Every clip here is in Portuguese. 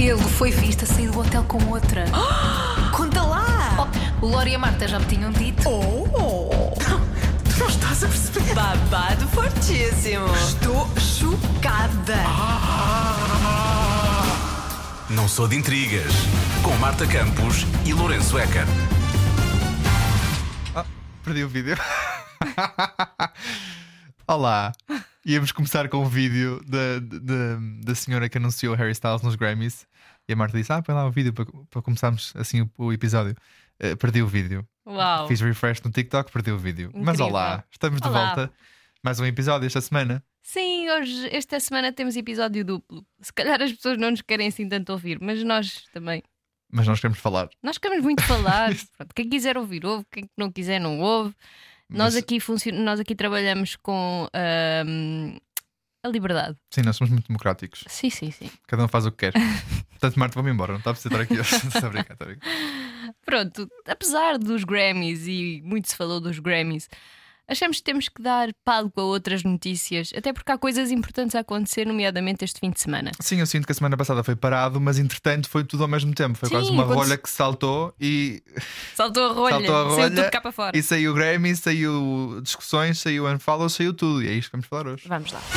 Ele foi visto a sair do hotel com outra. Conta lá! Oh, o Lori e a Marta já me tinham dito. Oh! Tu não estás a perceber? Babado fortíssimo. Estou chocada! Não sou de intrigas. Com Marta Campos e Lourenço Eker. Perdi o vídeo. Olá. Íamos começar com o vídeo da, da, da senhora que anunciou Harry Styles nos Grammys. E a Marta disse: Ah, põe lá o vídeo para, para começarmos assim o, o episódio. Eh, perdi o vídeo. Uau! Fiz refresh no TikTok, perdi o vídeo. Mas Incrível. olá, estamos de Olá. volta. Mais um episódio esta semana. Sim, hoje, esta semana temos episódio duplo. Se calhar as pessoas não nos querem assim tanto ouvir, mas nós também. Mas nós queremos falar. Nós queremos muito falar. Pronto, quem quiser ouvir, ouve. Quem não quiser, não ouve. Nós, Mas- aqui, funcion... nós aqui trabalhamos com a liberdade. Sim, nós somos muito democráticos. Sim, sim, sim. Cada um faz o que quer. Portanto, Marta, vamos embora. Não está a precisar aqui. Estou a brincar, a brincar. Pronto, apesar dos Grammys e muito se falou dos Grammys, achamos que temos que dar palco a outras notícias, até porque há coisas importantes a acontecer, nomeadamente este fim de semana. Sim, eu sinto que a semana passada foi parado, mas entretanto foi tudo ao mesmo tempo. Foi Sim, quase uma quando rolha que saltou e Saltou a rolha, Saltou a saiu rolha tudo cá para fora. E saiu Grammy, saiu discussões, saiu unfollow, saiu tudo. E é isto que vamos falar hoje. Vamos lá.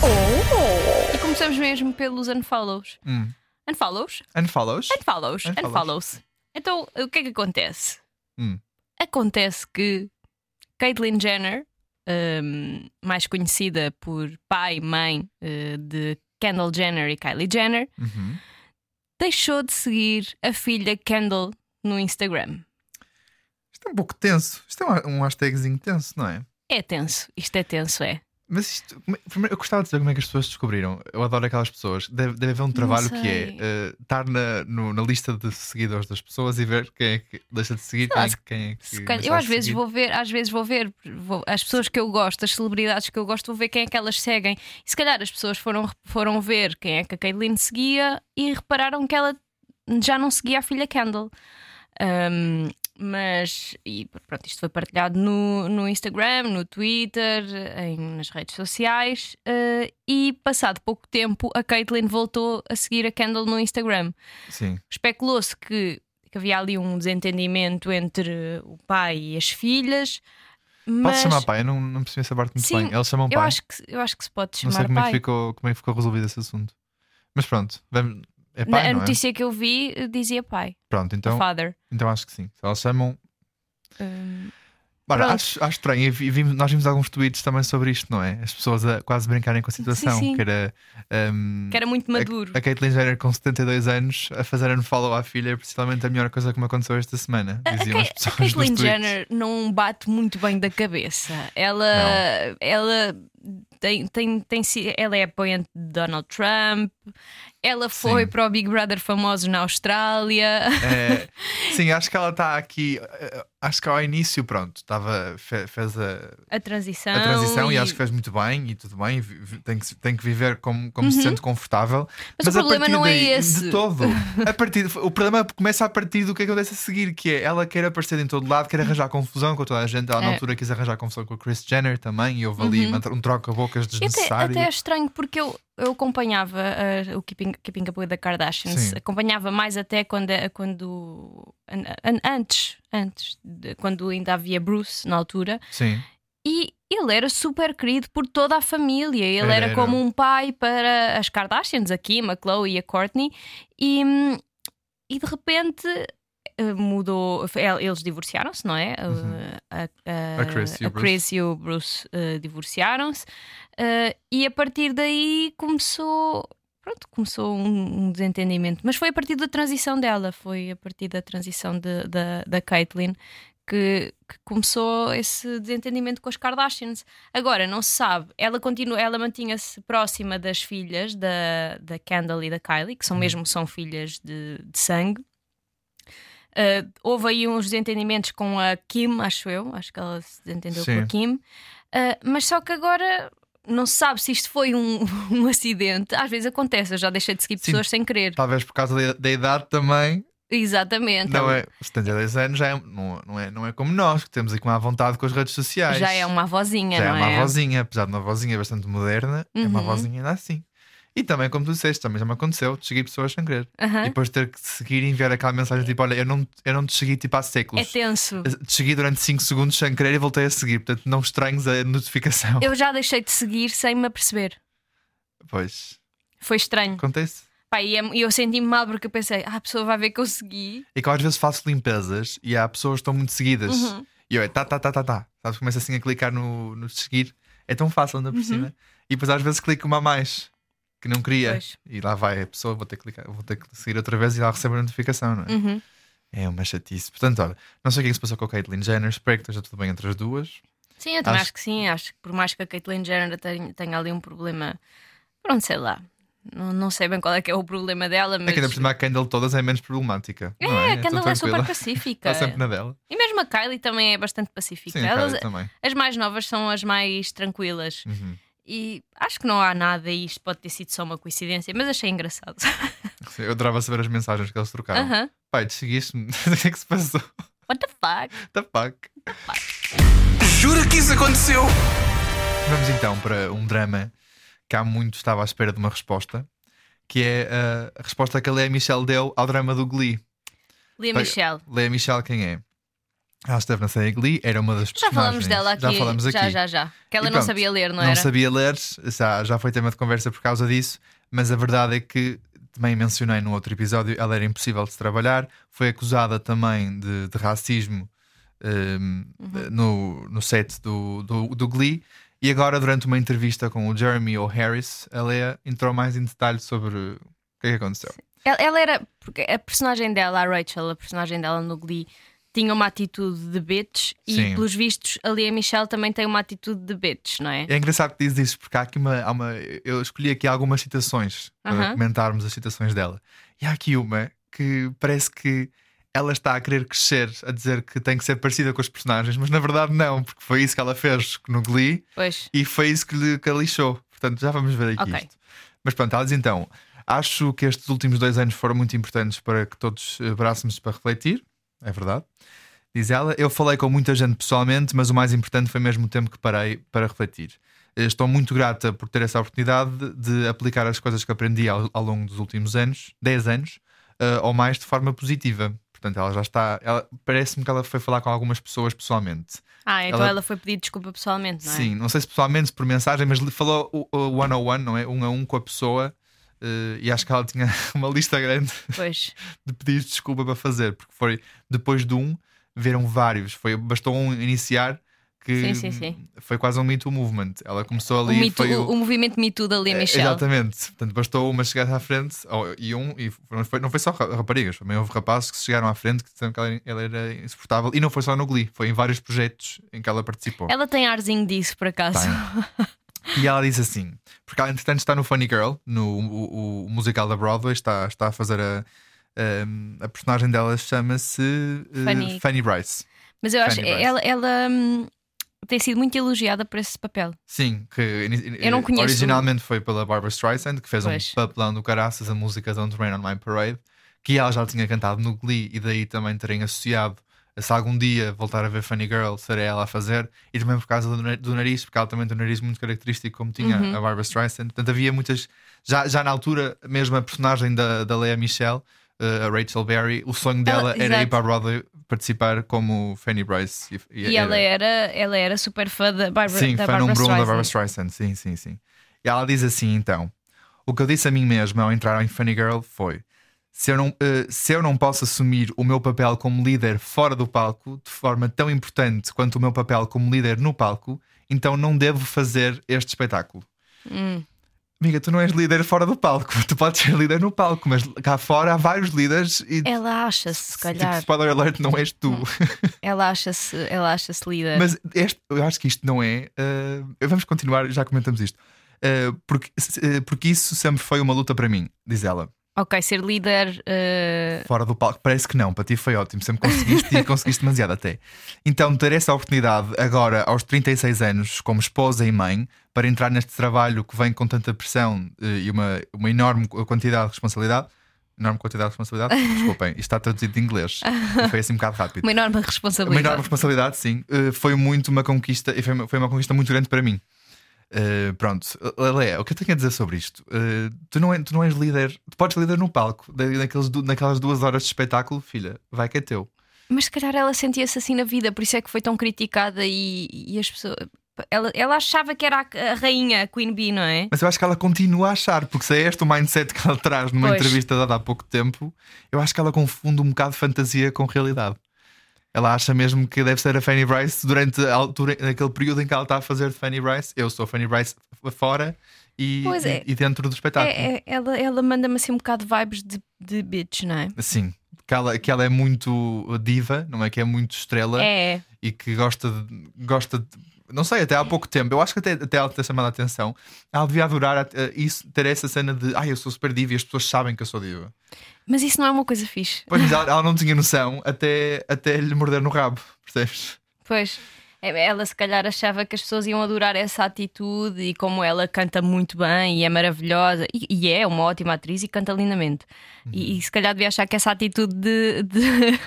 Oh! E começamos mesmo pelos unfollows. Hum. Unfollows? Unfollows? Unfollows. Unfollows. Unfollows. Então, o que é que acontece? Hum. Acontece que Caitlyn Jenner, hum, mais conhecida por pai e mãe eh, de Kendall Jenner e Kylie Jenner, Uhum. deixou de seguir a filha Kendall no Instagram. Isto é um pouco tenso. Isto é um, um hashtagzinho tenso, não é? É tenso, isto é tenso, é. Mas isto. Primeiro, eu gostava de saber como é que as pessoas descobriram. Eu adoro aquelas pessoas. Deve, deve haver um trabalho que é eh, estar na, no- na lista de seguidores das pessoas e ver quem é que deixa de seguir, quem, é que- quem é que. Deixa eu às vezes seguir. vou ver, às vezes vou ver vou- as pessoas que eu gosto, as celebridades que eu gosto, vou ver quem é que elas seguem. E se calhar as pessoas foram, foram ver quem é que a Caitlyn seguia e repararam que ela já não seguia a filha Kendall. Ahm, mas e pronto, isto foi partilhado no, no Instagram, no Twitter, em, nas redes sociais. eh, e passado pouco tempo, a Caitlyn voltou a seguir a Kendall no Instagram Sim. especulou-se que, que havia ali um desentendimento entre o pai e as filhas. Mas chamar pai? Eu não, não percebi essa parte muito Sim, bem. Eles chamam eu pai. acho, que, eu acho que se pode não sei chamar como é, que pai. ficou, como é que ficou resolvido esse assunto. Mas pronto, vamos. É Na- pai, a não é? notícia que eu vi eh, dizia pai, Pronto, então, father. então acho que sim. Se elas chamam. Ora, Pronto. acho, acho estranho. E vimos- nós vimos alguns tweets também sobre isto, não é? As pessoas a quase brincarem com a situação. sim. Que era. um, que era muito maduro. A, a Caitlyn Jenner com 72 anos a fazer unfollow à filha é precisamente a melhor coisa que me aconteceu esta semana. A- a Diziam as pessoas a Caitlyn. Jenner não bate muito bem da cabeça. Ela, ela tem, tem, tem, ela é apoiante de Donald Trump. Ela foi Sim. para o Big Brother famoso na Austrália. É, sim, acho que ela está aqui. eh, Acho que ao início, pronto, estava, fe- fez a, A transição. a transição e... acho que fez muito bem e tudo bem. Tem que, tem que viver como, como se sente confortável. Uhum. Mas o problema não é daí, esse. De todo. A partir, o problema começa a partir do que acontece a seguir, que é ela quer aparecer em todo lado, quer arranjar confusão com toda a gente. Ela na É. altura quis arranjar confusão com a Chris Jenner também, e houve ali uma- um troca-bocas Até, desnecessário. até é estranho porque eu, eu acompanhava uh, o Keeping, Keeping Up with the Kardashians, Sim. acompanhava mais até quando, quando an- an- antes, antes de- quando ainda havia Bruce na altura, Sim. e ele era super querido por toda a família. Ele Era, era, era. como um pai para as Kardashians, a Kim, a Chloe e a Courtney, e, hum, e de repente. Uh, Mudou, el- eles divorciaram-se, não é? Uh, Uhum. A, A Chris e o a Bruce. Chris e o Bruce uh, divorciaram-se, Uh, e a partir daí começou. Pronto, começou um, um desentendimento. Mas foi a partir da transição dela, foi a partir da transição de- da, da Caitlyn que, que começou esse desentendimento com as Kardashians. Agora, não se sabe, ela continua, ela mantinha-se próxima das filhas da, da Kendall e da Kylie, que são mesmo são filhas de, de sangue. Uh, houve aí uns desentendimentos com a Kim, acho eu, acho que ela se desentendeu Sim. com a Kim, Uh, mas só que agora não se sabe se isto foi um, um acidente. Às vezes acontece, eu já deixei de seguir Sim. pessoas sem querer. Talvez por causa da, da idade também. Exatamente. Não é, 72 anos já é, não, não, é, não é como nós, que temos aqui uma vontade com as redes sociais. Já é uma avózinha, Já é não uma é? avózinha, apesar de uma avózinha bastante moderna, é uma Uhum. avózinha ainda assim. E também, como tu disseste, também já me aconteceu de seguir pessoas sem querer. Aham. E depois ter que seguir e enviar aquela mensagem tipo: Olha, eu não, eu não te segui tipo há É séculos. tenso. Te segui durante 5 segundos sem querer e voltei a seguir. Portanto, não estranhes a notificação. Eu já deixei de seguir sem me aperceber. Pois, Foi estranho. acontece. Pá, e é- e eu senti-me mal porque eu pensei, ah, a pessoa vai ver que eu segui. E que eu às vezes faço limpezas e há pessoas que estão muito seguidas. Uhum. E eu é tá, tá, tá, tá, tá. Sabes? Começo assim a clicar no, no seguir. É tão fácil, ainda por cima. E depois às vezes clico uma a mais que não queria. Pois. E lá vai a pessoa, vou ter que clicar, vou ter que seguir outra vez e ela recebe a notificação, não é? Uhum. É uma chatice. Portanto, olha, não sei o que é que se passou com a Caitlyn Jenner. Espero que esteja tudo bem entre as duas. Sim, eu também Acho- acho que sim. Acho que por mais que a Caitlyn Jenner tenha, tenha ali um problema, pronto, sei lá. Não, não sei bem qual é que é o problema dela, mas. É que ainda por cima a Kendall todas é menos problemática. É, é? a Kendall tão é super pacífica. Está sempre na dela. E mesmo a Kylie também é bastante pacífica. Sim, Elas- também. as mais novas são as mais tranquilas. Uhum. E acho que não há nada, e isto pode ter sido só uma coincidência, mas achei engraçado. Sim, Eu adorava saber as mensagens que eles trocaram. Aham. Pai, te seguiste-me. o que é que se passou? What the fuck? The fuck? Jura que isso aconteceu? Vamos então para um drama que há muito estava à espera de uma resposta, que é uh, a resposta que a Lea Michelle deu ao drama do Glee. Bem, Michelle. Lea Michelle quem é? Esteve na série Glee, era uma das Já falamos dela aqui. Já falamos aqui. Já, já, já. Que ela E não pronto, sabia ler, não, não era? sabia ler, já, já foi tema de conversa por causa disso, mas a verdade é que também mencionei no outro episódio, ela era impossível de se trabalhar, foi acusada também de, de racismo um, Uhum. no, no set do, do, do Glee. E agora, durante uma entrevista com o Jeremy O'Harris, a Lea entrou mais em detalhe sobre o que é que aconteceu. Ela, ela era. Porque a personagem dela, a Rachel, a personagem dela no Glee, tinha uma atitude de bitch e, pelos vistos, ali a Michelle também tem uma atitude de bitch, não é? É engraçado que diz isso, porque há aqui uma, há uma- Eu escolhi aqui algumas citações para Aham. comentarmos as citações dela. E há aqui uma que parece que ela está a querer crescer, a dizer que tem que ser parecida com os personagens, mas na verdade não, porque foi isso que ela fez no Glee Pois. e foi isso que lhe, que a lixou. Portanto, já vamos ver aqui Ok. isto. Mas pronto, ela diz então: acho que estes últimos dois anos foram muito importantes para que todos eh, parássemos para refletir. É verdade. Diz ela: Eu falei com muita gente pessoalmente, mas o mais importante foi mesmo o tempo que parei para refletir. Eh, Estou muito grata por ter essa oportunidade de- aplicar as coisas que aprendi ao, ao longo dos últimos anos, 10 anos, eh, ou mais, de forma positiva. Portanto, ela já está. ela- Parece-me que ela foi falar com algumas pessoas pessoalmente. Ah, então Ela- ela, foi pedir desculpa pessoalmente, não é? Sim, não sei se pessoalmente, se por mensagem, mas falou o, o one on one, não é? Um a um com a pessoa. Eh, e acho que ela tinha uma lista grande Pois. de pedidos de desculpa para fazer, porque foi depois de um, viram vários. Foi, bastou um iniciar que Sim, sim, sim. foi quase um Me Too movement. Ela começou O, ali. Me Too- foi o, movimento Me Too da Lia é, Michelle. Exatamente. Portanto, bastou uma chegar à frente ou- e um, e não foi, não foi só ra- raparigas, também houve rapazes que chegaram à frente que disseram que ela, ela era insuportável. E não foi só no Glee, foi em vários projetos em que ela participou. Ela tem arzinho disso, por acaso. E ela diz assim: porque ela, entretanto, está no Funny Girl, no o, o musical da Broadway, está, está a fazer a. a, a personagem dela chama-se eh, Fanny. Fanny Bryce. Mas eu acho Bryce. ela, ela hum, tem sido muito elogiada por esse papel. Sim, que Eu não conheço. originalmente foi pela Barbara Streisand, que fez Pois. um papelão do caraças, a música Don't Rain on My Parade, que ela já tinha cantado no Glee e daí também terem associado se algum dia voltar a ver Funny Girl, será ela a fazer, e também por causa do, na- do nariz, porque ela também tem um nariz muito característico, como tinha Uhum. a Barbara Streisand. Portanto, havia muitas. Já, já na altura, mesmo a personagem da, da Lea Michelle, eh, a Rachel Berry, o sonho dela era ir exato. para a Broadway participar como Fanny Bryce. E, E ela era, ela era super fã da Barbara, Sim, da fã Barbara número um da. Barbara Streisand. Sim, sim, sim. E ela diz assim então: O que eu disse a mim mesma ao entrar em Funny Girl foi. Se eu, não, eh, se eu não posso assumir o meu papel como líder fora do palco de forma tão importante quanto o meu papel como líder no palco, então não devo fazer este espetáculo. Hum. Amiga, tu não és líder fora do palco, tu podes ser líder no palco, mas cá fora há vários líderes e Ela acha-se, se tipo, calhar. Hum. spoiler alert, não és tu. Ela acha-se ela acha líder. Mas este, eu acho que isto não é. eh, vamos continuar, já comentamos isto. Eh, porque, eh, porque isso sempre foi uma luta para mim, diz ela. Ok, ser líder. eh, Fora do palco, parece que não, para ti foi ótimo, sempre conseguiste e conseguiste demasiado até. Então, ter essa oportunidade agora, aos 36 anos, como esposa e mãe, para entrar neste trabalho que vem com tanta pressão eh, e uma, uma enorme quantidade de responsabilidade. Enorme quantidade de responsabilidade, desculpem, isto está traduzido de inglês, e foi assim um bocado rápido. uma enorme Uma responsabilidade. enorme responsabilidade, sim. Uh, foi muito uma conquista e foi uma, foi uma conquista muito grande para mim. Uh, pronto, Lé, o que eu tenho a dizer sobre isto? Uh, tu, não é, tu não és líder, tu podes líder no palco, naqueles, naquelas duas horas de espetáculo, filha, vai que é teu. Mas se calhar ela sentia-se assim na vida, por isso é que foi tão criticada e, e as pessoas. Ela, ela achava que era a, a, rainha, a Queen Bee, não é? Mas eu acho que ela continua a achar, porque se é este o mindset que ela traz numa pois. entrevista dada há pouco tempo, eu acho que ela confunde um bocado fantasia com realidade. Ela acha mesmo que deve ser a Fanny Bryce durante a altura, naquele período em que ela está a fazer de Fanny Bryce. Eu sou a Fanny Bryce fora e, é. e, dentro do espetáculo. É, é, ela ela manda-me assim um bocado de vibes de, de bitch, não é? Sim, que ela, que ela é muito diva, não é? Que é muito estrela é. e que gosta de, gosta de não sei, até há pouco tempo, eu acho que até, até ela ter chamado a atenção, ela devia adorar isso, ter essa cena de ai, ah, eu sou super diva e as pessoas sabem que eu sou diva. Mas isso não é uma coisa fixe. Pois, ela, ela não tinha noção até, até lhe morder no rabo, percebes? Pois. É, ela se calhar achava que as pessoas iam adorar essa atitude e como ela canta muito bem e é maravilhosa e, e é uma ótima atriz e canta lindamente. Uhum. E, e, se calhar devia achar que essa atitude de, de,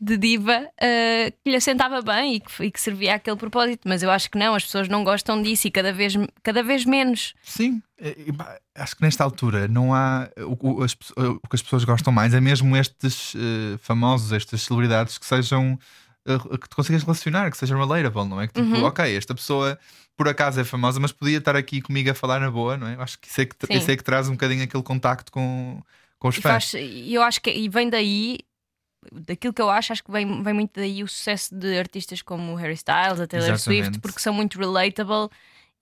de diva uh, que lhe assentava bem e que, e que servia àquele propósito. Mas eu acho que não, as pessoas não gostam disso e cada vez, cada vez menos. Sim, acho que nesta altura não há. O, o, as, o que as pessoas gostam mais é mesmo estes uh, famosos, estas celebridades que sejam que te consigas relacionar, que seja relatable, não é? Que tipo, uhum. ok, esta pessoa por acaso é famosa, mas podia estar aqui comigo a falar na boa, não é? Acho que isso é que, isso é que traz um bocadinho aquele contacto com, com os fãs. E eu acho que e vem daí, daquilo que eu acho, acho que vem, vem muito daí o sucesso de artistas como Harry Styles, a Taylor Exatamente. Swift, porque são muito relatable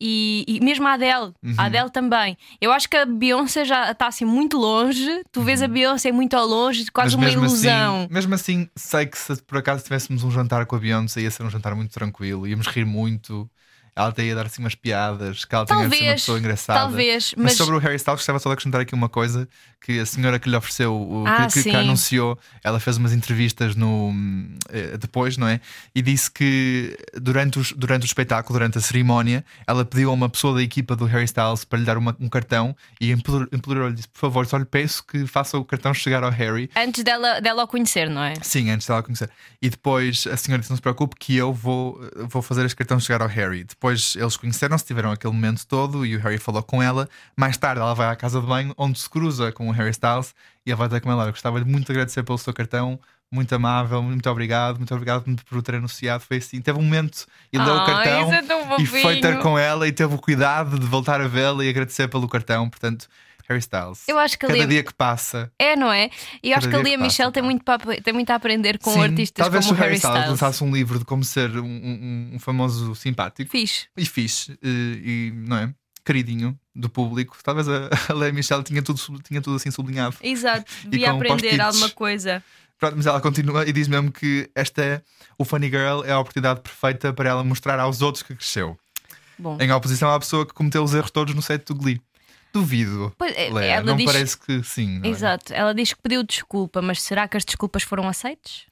e, e, mesmo a Adele, uhum. a Adele também. Eu acho que a Beyoncé já está assim muito longe. Tu vês uhum. a Beyoncé muito ao longe, quase Mas uma ilusão. Assim, mesmo assim, sei que se por acaso tivéssemos um jantar com a Beyoncé, ia ser um jantar muito tranquilo, íamos rir muito ela até ia dar assim umas piadas, que ela talvez, tinha assim, uma pessoa engraçada. Talvez, mas... mas... sobre o Harry Styles, gostava só de acrescentar aqui uma coisa: que a senhora que lhe ofereceu, o, ah, que, que, anunciou, ela fez umas entrevistas no, eh, depois, não é? E disse que durante, os, durante o espetáculo, durante a cerimónia, ela pediu a uma pessoa da equipa do Harry Styles para lhe dar uma, um cartão e implorou-lhe, disse: Por favor, só lhe peço que faça o cartão chegar ao Harry. Antes dela, dela o conhecer, não é? Sim, antes dela o conhecer. E depois a senhora disse: Não se preocupe, que eu vou, vou fazer este cartão chegar ao Harry. Depois depois eles conheceram-se, tiveram aquele momento todo e o Harry falou com ela. Mais tarde ela vai à casa de banho, onde se cruza com o Harry Styles e ela vai dizer com ela: Gostava muito de agradecer pelo seu cartão, muito amável, muito obrigado, muito obrigado por ter anunciado. Foi assim, teve um momento e deu o cartão é e foi ter com ela e teve o cuidado de voltar a vê-la e agradecer pelo cartão. Portanto, Harry Styles. Eu acho que Cada dia que passa. É, não é? E eu acho que ali a Michelle tem muito, tem muito a aprender com Sim, artistas talvez como o Harry Styles. Styles lançasse um livro de como ser um, um, um famoso simpático. Fixe. E fixe. E, e, não é? Queridinho do público. Talvez a, a Lea Michelle tinha tudo, tinha tudo assim sublinhado. Exato. Devia aprender alguma coisa. Pronto, mas ela continua e diz mesmo que esta é, o Funny Girl é a oportunidade perfeita para ela mostrar aos outros que cresceu. Bom. Em oposição à pessoa que cometeu os erros todos no set do Glee. Duvido. Pois, é, Lea, não diz... parece que sim. É? Exato. Ela diz que pediu desculpa, mas será que as desculpas foram aceitas?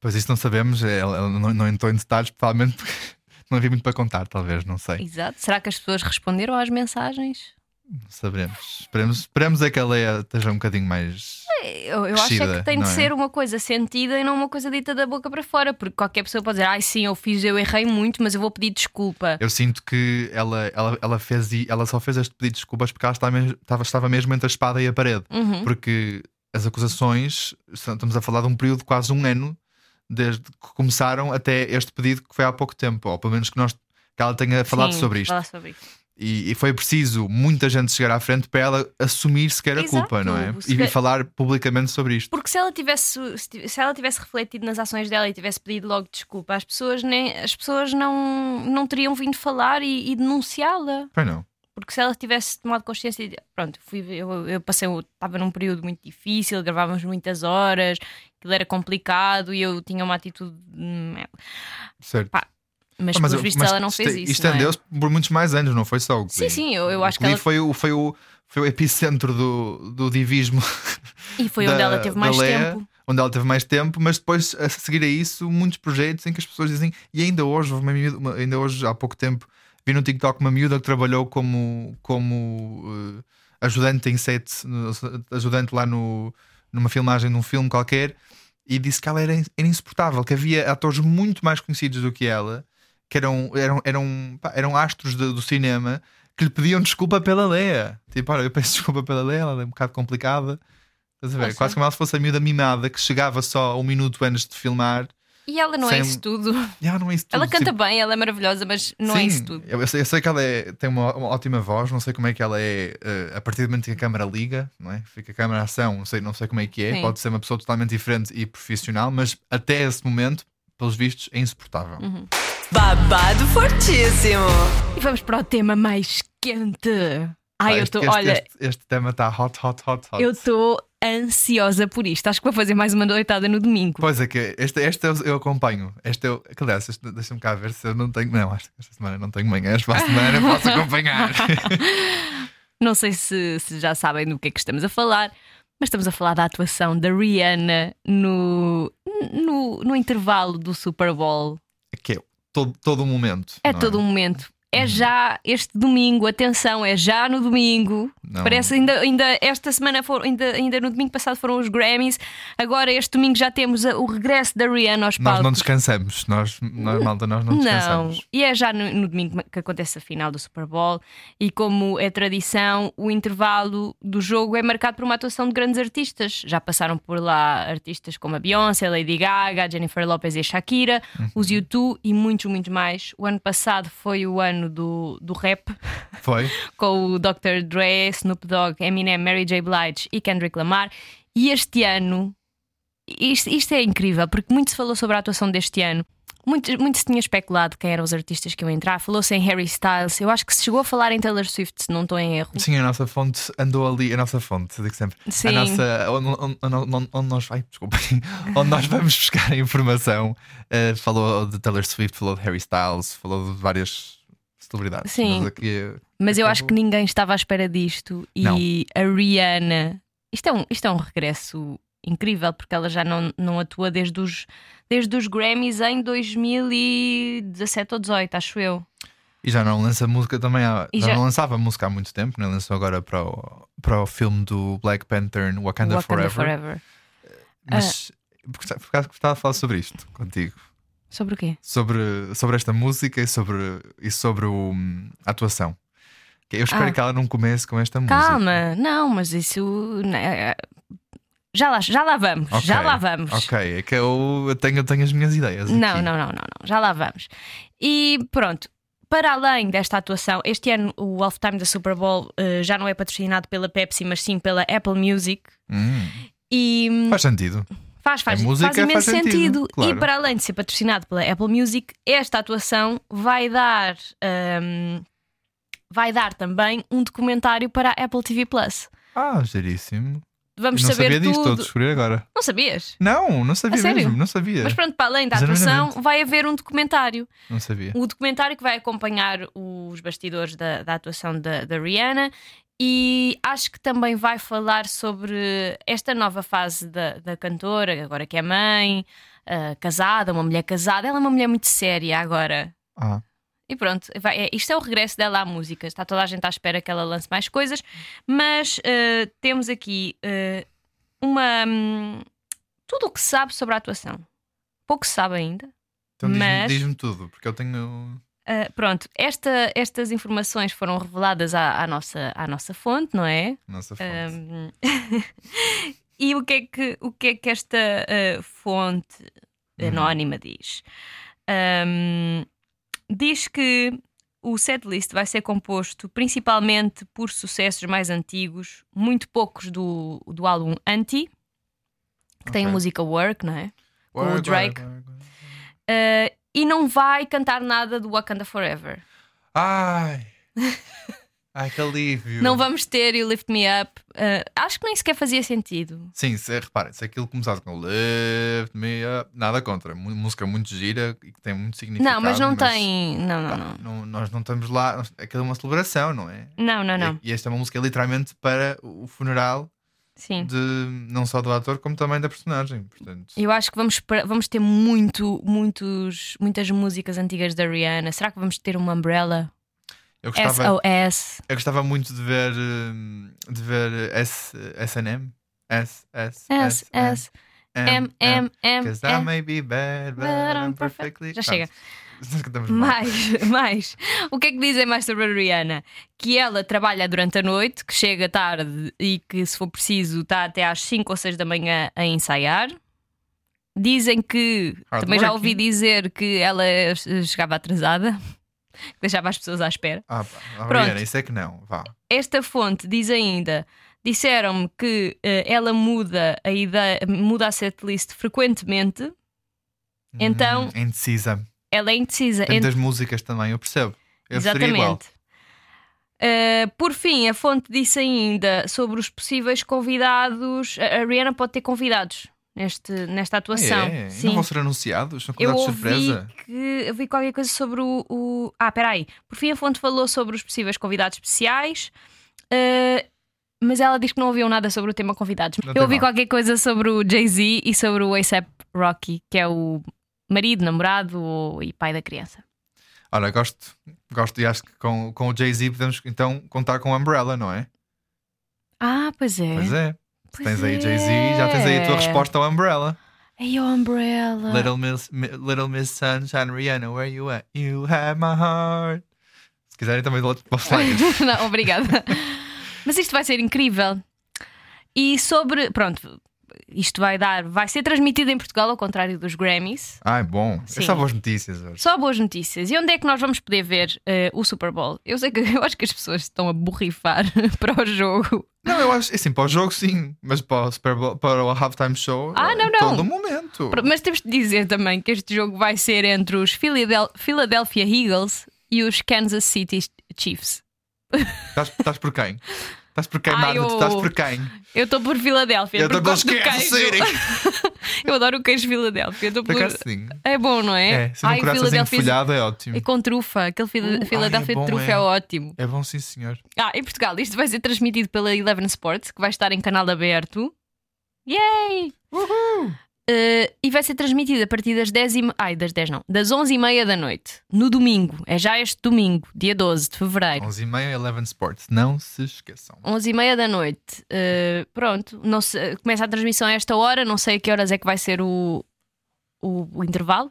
Pois isso não sabemos. Ela, ela não, não entrou em detalhes, provavelmente porque não havia muito para contar, talvez, não sei. Exato. Será que as pessoas responderam às mensagens? Saberemos. Esperemos, esperemos é que a Leia esteja um bocadinho mais. Eu, eu acho é que tem de é? ser uma coisa sentida e não uma coisa dita da boca para fora, porque qualquer pessoa pode dizer, ai sim, eu fiz, eu errei muito, mas eu vou pedir desculpa. Eu sinto que ela, ela, ela fez ela só fez este pedido de desculpas porque ela estava, estava, estava mesmo entre a espada e a parede. Uhum. Porque as acusações, estamos a falar de um período de quase um ano, desde que começaram até este pedido que foi há pouco tempo, ou pelo menos que, nós, que ela tenha falado sim, sobre isto. Sobre isto. E, e, foi preciso muita gente chegar à frente para ela assumir sequer a Exato. culpa, não é? E, e falar publicamente sobre isto. Porque se ela tivesse se ela tivesse refletido nas ações dela e tivesse pedido logo desculpa, as pessoas nem as pessoas não não teriam vindo falar e, e denunciá-la. Pois não. Porque se ela tivesse tomado consciência de pronto, fui, eu, eu passei, estava num período muito difícil, gravávamos muitas horas, aquilo era complicado e eu tinha uma atitude. Hum, certo. Pá, mas, ah, mas pelos vistos, ela não fez isso. Estendeu-se é? por muitos mais anos, não foi só o Sim, sim, eu, eu acho que ela... foi, o, foi, o, foi o epicentro do, do divismo. E foi da, onde ela teve mais Lea, tempo. Onde ela teve mais tempo, mas depois, a seguir a isso, muitos projetos em que as pessoas dizem, e ainda hoje, uma, uma, ainda hoje, há pouco tempo, vi no TikTok uma miúda que trabalhou como, como uh, ajudante em set, ajudante lá no, numa filmagem de um filme qualquer, e disse que ela era, era insuportável, que havia atores muito mais conhecidos do que ela que eram, eram, eram, pá, eram astros de- do cinema que lhe pediam desculpa pela Leia. Tipo, olha, eu peço desculpa pela Leia, ela é um bocado complicada. Estás a ver? Poxa. Quase como ela se fosse a miúda mimada que chegava só um minuto antes de filmar. E ela não é Sem- isso tudo. Ela não é isso tudo. Ela canta tipo, bem, ela é maravilhosa, mas não é Sim, isso tudo. Eu, eu sei, eu sei que ela é- tem uma, uma ótima voz, não sei como é que ela é eh, a partir do momento que a câmara liga, não é? Fica a câmara ação, não sei, não sei como é que é. Sim. Pode ser uma pessoa totalmente diferente e profissional, mas até esse momento, pelos vistos, é insuportável. Uhum. Babado fortíssimo. E vamos para o tema mais quente. Ai, Pá, eu este- estou, olha, este, este tema está hot, hot, hot, hot. eu estou ansiosa por isto. Acho que vou fazer mais uma noitada no domingo. Pois é que este, este eu, eu acompanho. Este eu, aliás, deixa-me cá ver se eu não tenho. Não, acho que esta semana não tenho manhãs, para a semana eu posso acompanhar. Não sei se, se já sabem do que é que estamos a falar, mas estamos a falar da atuação da Rihanna no, no, no intervalo do Super Bowl. que é todo, todo um momento. É não todo um momento. É já este domingo, atenção, é já no domingo. Não. Parece ainda, ainda esta semana foram, ainda, ainda no domingo passado foram os Grammys. Agora este domingo já temos o regresso da Rihanna aos Nós palcos. não descansamos. Nós, nós malta, nós não Não, descansamos. e é já no, no domingo que acontece a final do Super Bowl. E como é tradição, o intervalo do jogo é marcado por uma atuação de grandes artistas. Já passaram por lá artistas como a Beyoncé, a Lady Gaga, a Jennifer Lopez e a Shakira, Uhum. os U2 e muitos, muitos mais. O ano passado foi o ano do, do rap, Foi? com o Dr. Dre, Snoop Dogg, Eminem, Mary J. Blige e Kendrick Lamar. E este ano, isto, isto é incrível, porque muito se falou sobre a atuação deste ano. Muito, muito se tinha especulado quem eram os artistas que iam entrar. Falou-se em Harry Styles. Eu acho que se chegou a falar em Taylor Swift, se não estou em erro. Sim, a nossa fonte andou ali. A nossa fonte, digo sempre. Sim. A nossa. Onde, onde- onde- nós. Ai, desculpa. onde nós vamos buscar a informação. eh, falou de Taylor Swift, falou de Harry Styles, falou de várias celebridades. Sim. Mas aqui, eh, Mas eu acabou. acho que ninguém estava à espera disto. E Não. a Rihanna. Isto é, um, isto é um regresso incrível, porque ela já não, não atua desde os, desde os Grammys em 2017 ou 18, acho eu. E já não lança música também há, já, já- não lançava música há muito tempo, né? lançou agora para o, para o filme do Black Panther Wakanda, Wakanda Forever. Mas por acaso gostava de falar sobre isto contigo. Sobre o quê? Sobre, sobre esta música e sobre, e sobre o, a atuação. Eu espero Ah. que ela não comece com esta música. Calma, não, mas isso. né, Já lá, já lá vamos, Ok, já lá vamos. Ok, é que eu tenho, eu tenho as minhas ideias. Não, aqui. não, não, não, não, já lá vamos. E pronto, para além desta atuação, este ano o halftime da Super Bowl eh, já não é patrocinado pela Pepsi, mas sim pela Apple Music. Hum, E hum, faz sentido. Faz, faz, faz imenso faz sentido, sentido. claro. E para além de ser patrocinado pela Apple Music, esta atuação vai dar. hum, vai dar também um documentário para a Apple TV Plus. Ah, geríssimo. Vamos não saber sabia disto, estou a tudo. descobrir agora. Não sabias? Não, não sabia mesmo, não sabia. Mas pronto, para além da atuação, vai haver um documentário. Não sabia. O documentário que vai acompanhar os bastidores da, da atuação da, da Rihanna e acho que também vai falar sobre esta nova fase da, da cantora, agora que é mãe, ah, casada, uma mulher casada. Ela é uma mulher muito séria agora. Ah, E pronto, vai- é- isto é o regresso dela à música. Está toda a gente à espera que ela lance mais coisas, mas ah, temos aqui ah, uma. hum, tudo o que se sabe sobre a atuação. Pouco se sabe ainda. então Mas- diz-me tudo, porque eu tenho. Uh, pronto, esta- estas informações foram reveladas à, à nossa, à nossa fonte, não é? Nossa fonte. Um, e o que é que, o que, é que esta uh, fonte anónima diz? Um, diz que o setlist vai ser composto principalmente por sucessos mais antigos, muito poucos do, do álbum Anti, que tem a música Work, não é? com o Work, Drake. work, work. Uh, e não vai cantar nada do Wakanda Forever. Ai! Ai, que alívio! Não vamos ter You Lift Me Up. Uh, acho que nem sequer fazia sentido. Sim, se, reparem, se aquilo começasse com Lift Me Up, nada contra. Música muito gira e que tem muito significado. Não, mas não tem. Não, não, pá, não. não- Nós não estamos lá. Aquilo é uma celebração, não é? Não, não, não. E, e esta é uma música literalmente para o funeral Sim. de não só do ator como também da personagem. Portanto, Eu acho que vamos, vamos ter muito, muitos, muitas músicas antigas da Rihanna. Será que vamos ter uma Umbrella? eu gostava, SOS. eu gostava muito de ver hum, de ver S, SNM. S, S, S, S, M, M, M. Because I may be bad, but I'm I'm perfect. perfectly. Já chega. Mais, mais. O que é que dizem mais sobre a Rihanna? Que ela trabalha durante a noite, que chega tarde e que, se for preciso, está até às 5 ou 6 da manhã a ensaiar. Dizem que. Hard também já working. ouvi dizer que ela chegava atrasada, que deixava as pessoas à espera. Ah, pá. Pronto. Rihanna, isso é que não. Vá. Esta fonte diz ainda. Disseram-me que eh, ela muda a ideia, muda a setlist frequentemente, Então- Hum, indecisa. Ela é indecisa. Tem Ent- muitas músicas também, eu percebo. Eu. Exatamente. Uh, por fim, a fonte disse ainda sobre os possíveis convidados. A Rihanna pode ter convidados neste, nesta Ah, atuação. é? Sim. Não vão ser anunciados? São Eu convidados de ouvi surpresa? que eu vi qualquer coisa sobre o, o- Ah, peraí. Por fim, a fonte falou sobre os possíveis convidados especiais. uh, mas ela diz que não ouviu nada sobre o tema convidados. Não eu ouvi mal. qualquer coisa sobre o Jay-Z e sobre o ASAP Rocky, que é o marido, namorado e pai da criança. Olha, gosto, gosto e acho que com, com o Jay-Z podemos então contar com a Umbrella, não é? Ah, pois é. Pois é. Pois tens aí Jay-Z, já tens aí a tua é. resposta ao Umbrella. Hey, o Umbrella. Little Miss, Mi- Little Miss Sunshine, Rihanna, where you at? You have my heart. Se quiserem também posso lá. Não, obrigada. Mas isto vai ser incrível. E sobre. Pronto, isto vai dar. Vai ser transmitido em Portugal, ao contrário dos Grammys. Bom. É Sim. só boas notícias hoje. Só boas notícias. E onde é que nós vamos poder ver eh, o Super Bowl? Eu sei que eu acho que as pessoas estão a borrifar para o jogo. Não, eu acho, assim, para o jogo sim, mas para o, Super Bowl- para o halftime show, Ah, é não, não. todo momento. Mas temos de dizer também que este jogo vai ser entre os Philadel- Philadelphia Eagles e os Kansas City Chiefs. Estás, estás por quem? Estás por quem, Marta? Eu- estás por quem? Eu estou por Filadélfia. Eu estou pelos queijo. Eu adoro o queijo Filadélfia. Eu Por por... acaso sim. É bom, não é? É, se não Ai, coraçãozinho Filadélfia- folhado é ótimo. E com trufa. Aquele Fila- Uh, ai, Filadélfia é bom, de trufa é. é. ótimo. É bom sim, senhor. Ah, em Portugal, isto vai ser transmitido pela Eleven Sports, que vai estar em canal aberto. Yay! Uh, e vai ser transmitido a partir das 10 e... Ai, das 10 não. Das 11 e meia da noite. No domingo. É já este domingo, dia 12 de fevereiro. 11h30, Eleven Sports. Não se esqueçam. 11 e meia da noite. Uh, pronto, não sei- começa a transmissão a esta hora. Não sei a que horas é que vai ser o, o, o intervalo.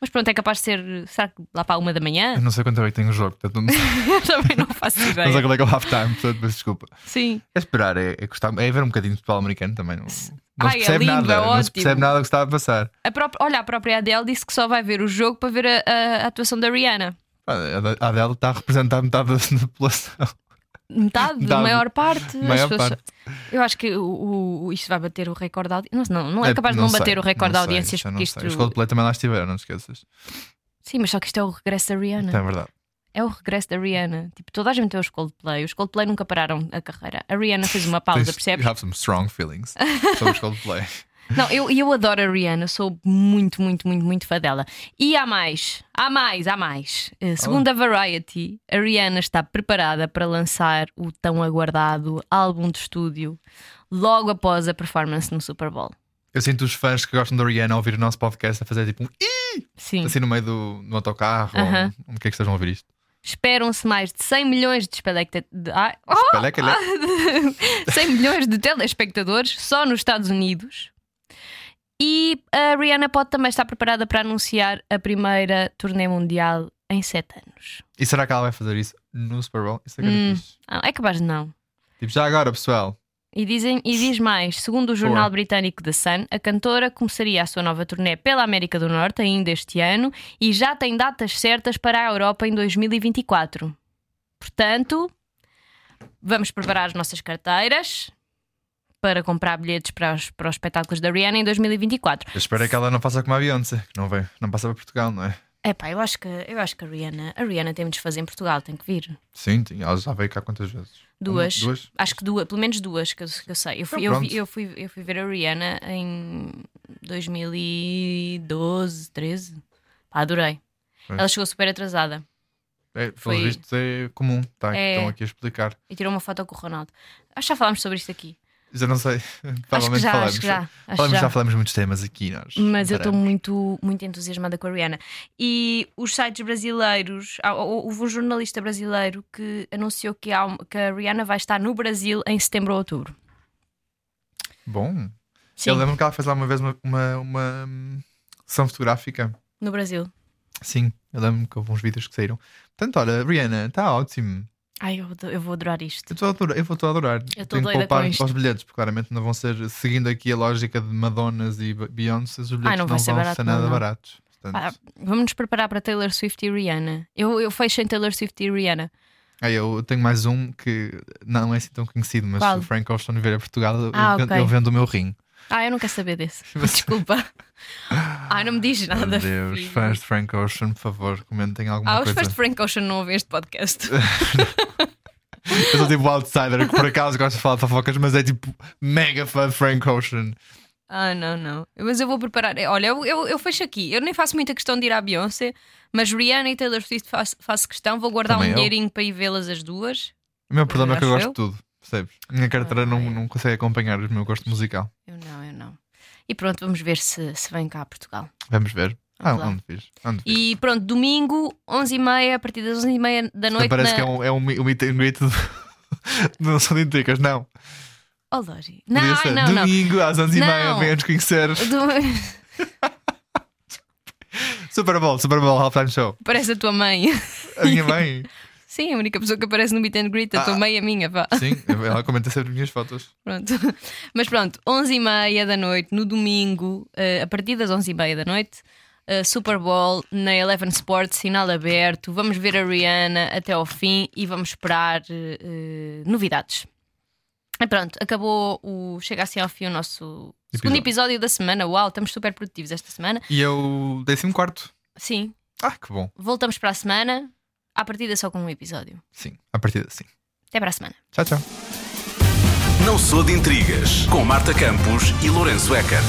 Mas pronto, é capaz de ser. Será que lá para uma da manhã? Eu não sei quanto é que tem o jogo, portanto não também não faço não sei ideia. qual é que é o halftime, portanto, mas desculpa. Sim. É esperar, é, é, gostar, é ver um bocadinho de futebol americano também. Não, não Ai, se é percebe lindo, nada, é não se ótimo. percebe nada do que está a passar. A própria, olha, a própria Adele disse que só vai ver o jogo para ver a, a- a atuação da Rihanna. A Adele está a representar metade da população. Metade, Metade. maior parte. Maior pessoas- parte. Eu acho que o, o- isto vai bater o recorde de audiência. Não, não, não é É, capaz de não sei, bater o recorde de não sei, audiências não sei. isto. Os Coldplay também lá estiveram, não esqueças. Sim, mas só que isto é o regresso da Rihanna. Então é verdade. É o regresso da Rihanna. Tipo, toda a gente tem os Coldplay. Os Coldplay nunca pararam a carreira. A Rihanna fez uma pausa, percebes? You have some strong feelings sobre os Coldplay. Não, eu, eu adoro a Rihanna, sou muito, muito, muito, muito fã dela. E há mais, há mais, há mais. Eh, Segundo a Variety, a Rihanna está preparada para lançar o tão aguardado álbum de estúdio logo após a performance no Super Bowl. Eu sinto os fãs que gostam da Rihanna a ouvir o nosso podcast a fazer tipo um Sim. assim no meio do no autocarro Aham. ou onde quer que estejam a ouvir isto. Esperam-se mais de 100 milhões de. Ah, Peleca, le- 100 milhões de telespectadores só nos Estados Unidos. E a Rihanna pode também estar preparada para anunciar a primeira turnê mundial em 7 anos. E será que ela vai fazer isso no Super Bowl? Isso é que Hum. é fixe. Ah, é capaz de não. Tipo, já agora, pessoal. E, dizem, e diz mais: segundo o jornal Boa. britânico The Sun, a cantora começaria a sua nova turnê pela América do Norte ainda este ano e já tem datas certas para a Europa em 2024. Portanto, vamos preparar as nossas carteiras para comprar bilhetes para os, para os espetáculos da Rihanna em 2024. Eu espero é que ela não faça como a Beyoncé, que não, vem, não passa para Portugal, não é? Epá, eu acho que, eu acho que a Rihanna, a Rihanna tem de fazer em Portugal, tem que vir. Sim, sim, ela já veio cá quantas vezes? Duas. Uma- duas? Acho que duas, pelo menos duas que eu, que eu sei. Eu fui, Ah, eu, pronto. vi- eu, fui, eu fui ver a Rihanna em 2012, 13. Pá, adorei. Ela chegou super atrasada É, Foi- pelos vistos é comum, tá, É. estão aqui a explicar. e tirou uma foto com o Ronaldo. Acho que já falámos sobre isto aqui. Já não sei, provavelmente já, falamos. já. Falamos já. já falamos muitos temas aqui nós. Mas eu estou muito, muito entusiasmada com a Rihanna. E os sites brasileiros, houve um jornalista brasileiro que anunciou que, há que a Rihanna vai estar no Brasil em setembro ou outubro. Bom. Sim, Eu lembro que ela fez lá uma vez uma, uma, uma, hum, sessão fotográfica. no Brasil. Sim, eu lembro que houve uns vídeos que saíram. Portanto, olha, Rihanna, está ótimo. Ai, eu, eu vou adorar Eu isto. estou a adorar. Eu vou estou a adorar. Eu estou Tenho que poupar para os bilhetes, porque claramente não vão ser, seguindo aqui a lógica de Madonas e Beyoncé, os bilhetes Ai, não vai ser vão barato, ser nada não, não. baratos. Portanto, Ah, vamos nos preparar para Taylor Swift e Rihanna. Eu, eu fecho em Taylor Swift e Rihanna. aí eu tenho mais um que não é assim tão conhecido, mas Qual? se o Frank Ocean vier a Portugal, eu- Ah, eu, ok. eu vendo o meu rim. Ah, eu não quero saber desse. Desculpa. Ai, não me diz nada. Meu Deus, filho. fãs de Frank Ocean, por favor, comentem alguma Ah, os coisa. fãs de Frank Ocean não ouvem este podcast. Eu sou tipo outsider que por acaso gosta de falar de fofocas, mas é tipo mega fã de Frank Ocean. Ah, não, não. Mas eu vou preparar. Olha, eu, eu, eu fecho aqui. Eu nem faço muita questão de ir à Beyoncé, mas Rihanna e Taylor Swift faço, faço questão. Vou guardar Também um eu. dinheirinho para ir vê-las as duas. O meu problema é que eu gosto eu. de tudo, percebes? Minha carteira não, Ai. não consegue acompanhar o meu gosto musical. Eu não, eu não. E pronto, vamos ver se, se vem cá a Portugal. Vamos ver. Ah, Vamos lá. onde fiz? Onde fiz? E pronto, domingo, 11h30, a partir das 11h30 da noite. Parece na... que é um, é um, um meet and greet de... não são de intricas, não. Oh, Lori. Não, ai, não, não. domingo às 11h30, Não. venha-nos conhecer. Do- Super Bowl, Super Bowl Halftime Show. Parece a tua mãe. A minha mãe, Sim, a única pessoa que aparece no meet and greet, a tua Ah. mãe é a minha, vá. sim, ela comenta sempre as minhas fotos. Pronto. Mas pronto, 11h30 da noite, no domingo, eh, a partir das 11h30 da noite, eh, Super Bowl na Eleven Sports, sinal aberto. Vamos ver a Rihanna até ao fim e vamos esperar eh, novidades. E pronto, acabou o. Chega assim ao fim o nosso segundo Episódio. episódio da semana. Uau, estamos super produtivos esta semana. E eu, décimo quarto. Sim, Ah, que bom. voltamos para a semana. À partida só com um episódio. Sim, a partir sim. Até para a semana. Tchau, tchau. Não sou de intrigas com Marta Campos e Lourenço Eker.